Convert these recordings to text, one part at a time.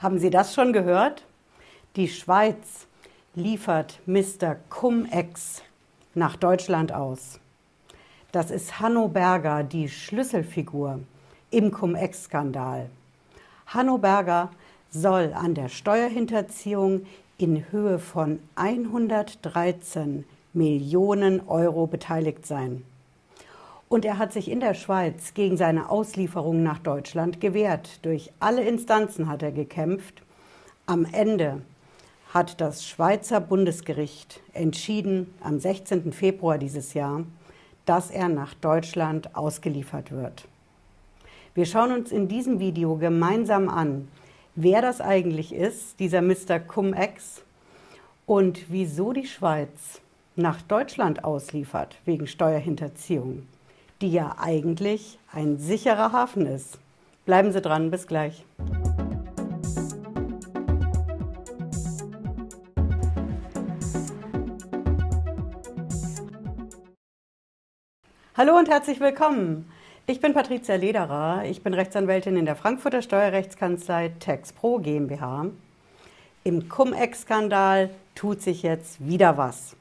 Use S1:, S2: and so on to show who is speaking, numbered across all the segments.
S1: Haben Sie das schon gehört? Die Schweiz liefert Mr. Cum-Ex nach Deutschland aus. Das ist Hanno Berger, die Schlüsselfigur im Cum-Ex-Skandal. Hanno Berger soll an der Steuerhinterziehung in Höhe von 113 Millionen Euro beteiligt sein. Und er hat sich in der Schweiz gegen seine Auslieferung nach Deutschland gewehrt. Durch alle Instanzen hat er gekämpft. Am Ende hat das Schweizer Bundesgericht entschieden, am 16. Februar dieses Jahr, dass er nach Deutschland ausgeliefert wird. Wir schauen uns in diesem Video gemeinsam an, wer das eigentlich ist, dieser Mr. Cum-Ex, und wieso die Schweiz nach Deutschland ausliefert wegen Steuerhinterziehung die ja eigentlich ein sicherer Hafen ist. Bleiben Sie dran, bis gleich. Hallo und herzlich willkommen. Ich bin Patricia Lederer. Ich bin Rechtsanwältin in der Frankfurter Steuerrechtskanzlei TaxPro GmbH. Im Cum-Ex-Skandal tut sich jetzt wieder was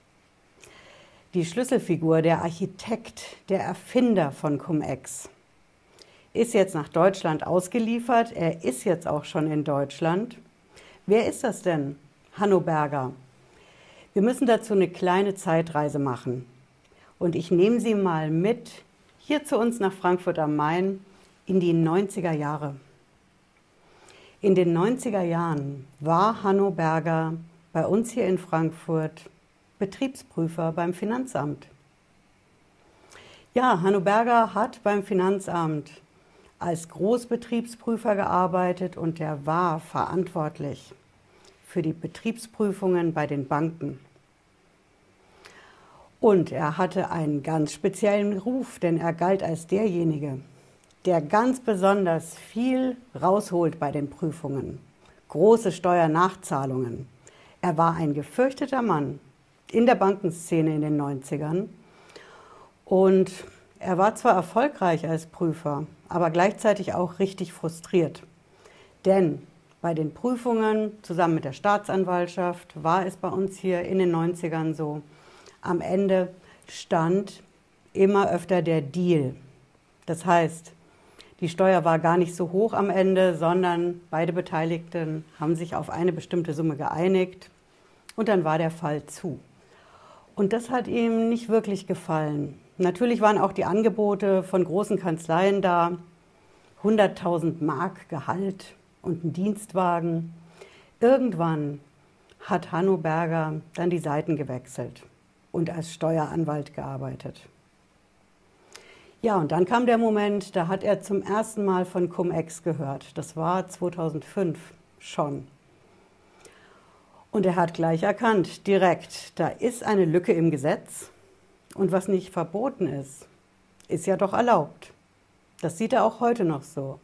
S1: die Schlüsselfigur, der Architekt, der Erfinder von Cum-Ex, ist jetzt nach Deutschland ausgeliefert. Er ist jetzt auch schon in Deutschland. Wer ist das denn? Hanno Berger. Wir müssen dazu eine kleine Zeitreise machen. Und ich nehme Sie mal mit hier zu uns nach Frankfurt am Main in die 90er Jahre. In den 90er Jahren war Hanno Berger bei uns hier in Frankfurt Betriebsprüfer beim Finanzamt. Ja, Hanno Berger hat beim Finanzamt als Großbetriebsprüfer gearbeitet und er war verantwortlich für die Betriebsprüfungen bei den Banken. Und er hatte einen ganz speziellen Ruf, denn er galt als derjenige, der ganz besonders viel rausholt bei den Prüfungen. Große Steuernachzahlungen. Er war ein gefürchteter Mann in der Bankenszene in den 90ern. Und er war zwar erfolgreich als Prüfer, aber gleichzeitig auch richtig frustriert. Denn bei den Prüfungen zusammen mit der Staatsanwaltschaft war es bei uns hier in den 90ern so, am Ende stand immer öfter der Deal. Das heißt, die Steuer war gar nicht so hoch am Ende, sondern beide Beteiligten haben sich auf eine bestimmte Summe geeinigt und dann war der Fall zu. Und das hat ihm nicht wirklich gefallen. Natürlich waren auch die Angebote von großen Kanzleien da. 100.000 Mark Gehalt und ein Dienstwagen. Irgendwann hat Hanno Berger dann die Seiten gewechselt und als Steueranwalt gearbeitet. Ja, und dann kam der Moment, da hat er zum ersten Mal von Cum-Ex gehört. Das war 2005 schon. Und er hat gleich erkannt, direkt, da ist eine Lücke im Gesetz und was nicht verboten ist, ist ja doch erlaubt. Das sieht er auch heute noch so.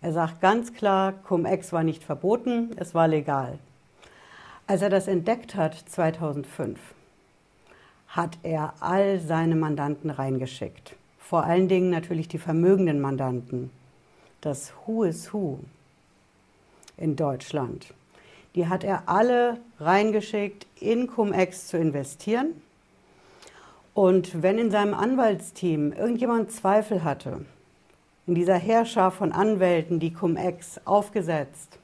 S1: Er sagt ganz klar, Cum-Ex war nicht verboten, es war legal. Als er das entdeckt hat, 2005, hat er all seine Mandanten reingeschickt. Vor allen Dingen natürlich die vermögenden Mandanten. Das Who is Who in Deutschland. Die hat er alle reingeschickt, in Cum-Ex zu investieren. Und wenn in seinem Anwaltsteam irgendjemand Zweifel hatte, in dieser Herrscher von Anwälten, die Cum-Ex aufgesetzt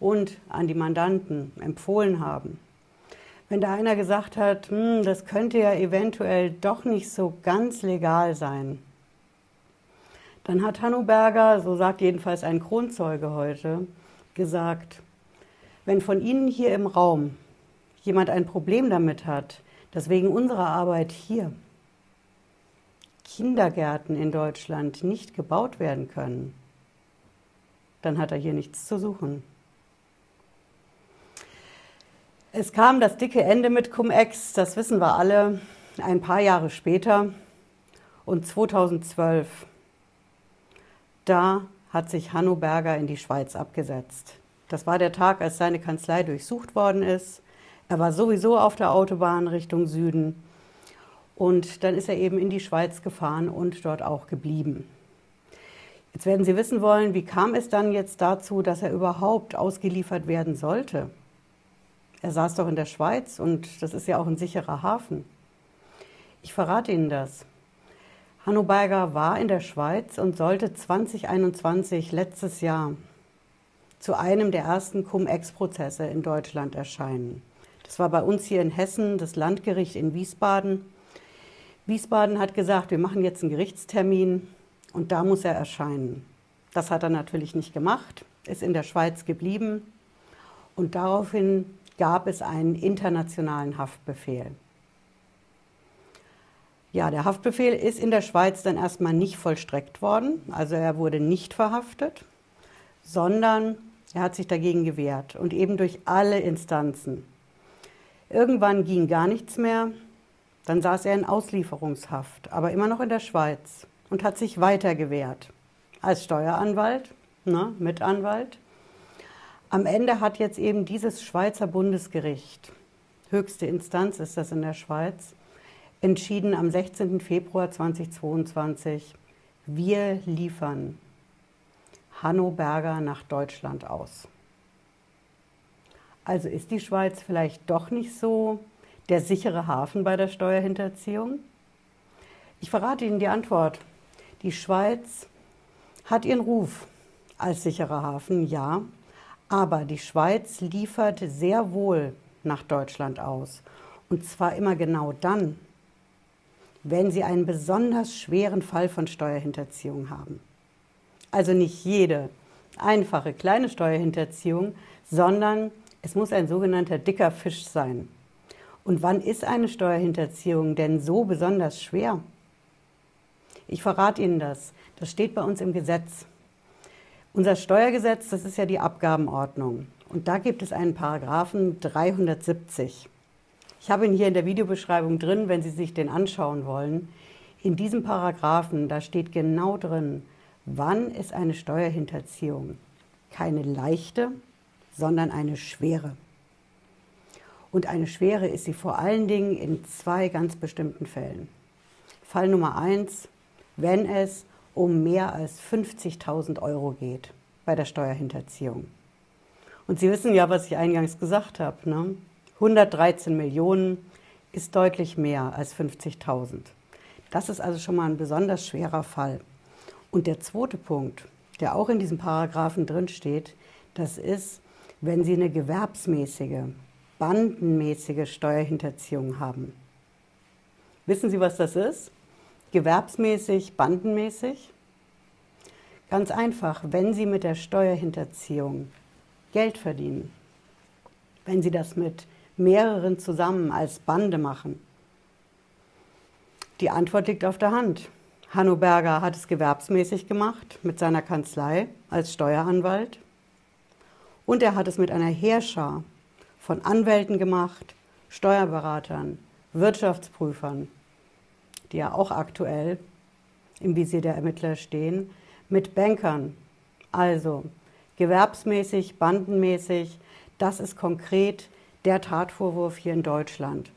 S1: und an die Mandanten empfohlen haben, wenn da einer gesagt hat, hm, das könnte ja eventuell doch nicht so ganz legal sein, dann hat Hanno Berger, so sagt jedenfalls ein Kronzeuge heute, gesagt, wenn von Ihnen hier im Raum jemand ein Problem damit hat, dass wegen unserer Arbeit hier Kindergärten in Deutschland nicht gebaut werden können, dann hat er hier nichts zu suchen. Es kam das dicke Ende mit Cum-Ex, das wissen wir alle, ein paar Jahre später. Und 2012, da hat sich Hanno Berger in die Schweiz abgesetzt. Das war der Tag, als seine Kanzlei durchsucht worden ist. Er war sowieso auf der Autobahn Richtung Süden. Und dann ist er eben in die Schweiz gefahren und dort auch geblieben. Jetzt werden Sie wissen wollen, wie kam es dann jetzt dazu, dass er überhaupt ausgeliefert werden sollte? Er saß doch in der Schweiz und das ist ja auch ein sicherer Hafen. Ich verrate Ihnen das. Hanno Berger war in der Schweiz und sollte 2021, letztes Jahr, zu einem der ersten Cum-Ex-Prozesse in Deutschland erscheinen. Das war bei uns hier in Hessen, das Landgericht in Wiesbaden. Wiesbaden hat gesagt, wir machen jetzt einen Gerichtstermin und da muss er erscheinen. Das hat er natürlich nicht gemacht, ist in der Schweiz geblieben und daraufhin gab es einen internationalen Haftbefehl. Ja, der Haftbefehl ist in der Schweiz dann erstmal nicht vollstreckt worden, also er wurde nicht verhaftet, sondern er hat sich dagegen gewehrt und eben durch alle Instanzen. Irgendwann ging gar nichts mehr, dann saß er in Auslieferungshaft, aber immer noch in der Schweiz und hat sich weiter gewehrt. Als Steueranwalt, ne, Mitanwalt. Am Ende hat jetzt eben dieses Schweizer Bundesgericht, höchste Instanz ist das in der Schweiz, entschieden am 16. Februar 2022, wir liefern Hanno Berger nach Deutschland aus. Also ist die Schweiz vielleicht doch nicht so der sichere Hafen bei der Steuerhinterziehung? Ich verrate Ihnen die Antwort. Die Schweiz hat ihren Ruf als sicherer Hafen, ja, aber die Schweiz liefert sehr wohl nach Deutschland aus. Und zwar immer genau dann, wenn sie einen besonders schweren Fall von Steuerhinterziehung haben. Also nicht jede einfache kleine Steuerhinterziehung, sondern es muss ein sogenannter dicker Fisch sein. Und wann ist eine Steuerhinterziehung denn so besonders schwer? Ich verrate Ihnen das. Das steht bei uns im Gesetz. Unser Steuergesetz, das ist ja die Abgabenordnung. Und da gibt es einen Paragraphen 370. Ich habe ihn hier in der Videobeschreibung drin, wenn Sie sich den anschauen wollen. In diesem Paragraphen, da steht genau drin, wann ist eine Steuerhinterziehung keine leichte, sondern eine schwere. Und eine schwere ist sie vor allen Dingen in zwei ganz bestimmten Fällen. Fall Nummer eins, wenn es um mehr als 50.000 Euro geht bei der Steuerhinterziehung. Und Sie wissen ja, was ich eingangs gesagt habe. Ne? 113 Millionen ist deutlich mehr als 50.000. Das ist also schon mal ein besonders schwerer Fall. Und der zweite Punkt, der auch in diesem Paragraphen drin steht, das ist, wenn Sie eine gewerbsmäßige, bandenmäßige Steuerhinterziehung haben. Wissen Sie, was das ist? Gewerbsmäßig, bandenmäßig? Ganz einfach, wenn Sie mit der Steuerhinterziehung Geld verdienen, wenn Sie das mit mehreren zusammen als Bande machen. Die Antwort liegt auf der Hand. Hanno Berger hat es gewerbsmäßig gemacht mit seiner Kanzlei als Steueranwalt und er hat es mit einer Heerschar von Anwälten gemacht, Steuerberatern, Wirtschaftsprüfern, die ja auch aktuell im Visier der Ermittler stehen, mit Bankern. Also gewerbsmäßig, bandenmäßig, das ist konkret der Tatvorwurf hier in Deutschland.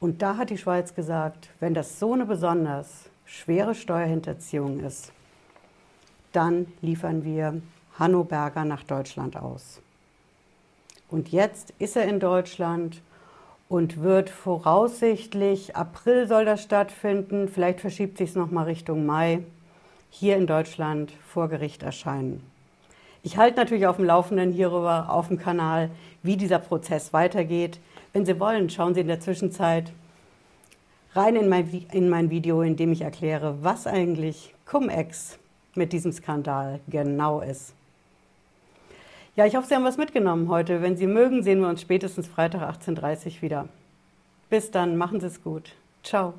S1: Und da hat die Schweiz gesagt, wenn das so eine besonders schwere Steuerhinterziehung ist, dann liefern wir Hanno Berger nach Deutschland aus. Und jetzt ist er in Deutschland und wird voraussichtlich, April soll das stattfinden, vielleicht verschiebt sich es nochmal Richtung Mai, hier in Deutschland vor Gericht erscheinen. Ich halte natürlich auf dem Laufenden hierüber auf dem Kanal, wie dieser Prozess weitergeht. Wenn Sie wollen, schauen Sie in der Zwischenzeit rein in mein, in mein Video, in dem ich erkläre, was eigentlich Cum-Ex mit diesem Skandal genau ist. Ja, ich hoffe, Sie haben was mitgenommen heute. Wenn Sie mögen, sehen wir uns spätestens Freitag 18.30 Uhr wieder. Bis dann, machen Sie es gut. Ciao.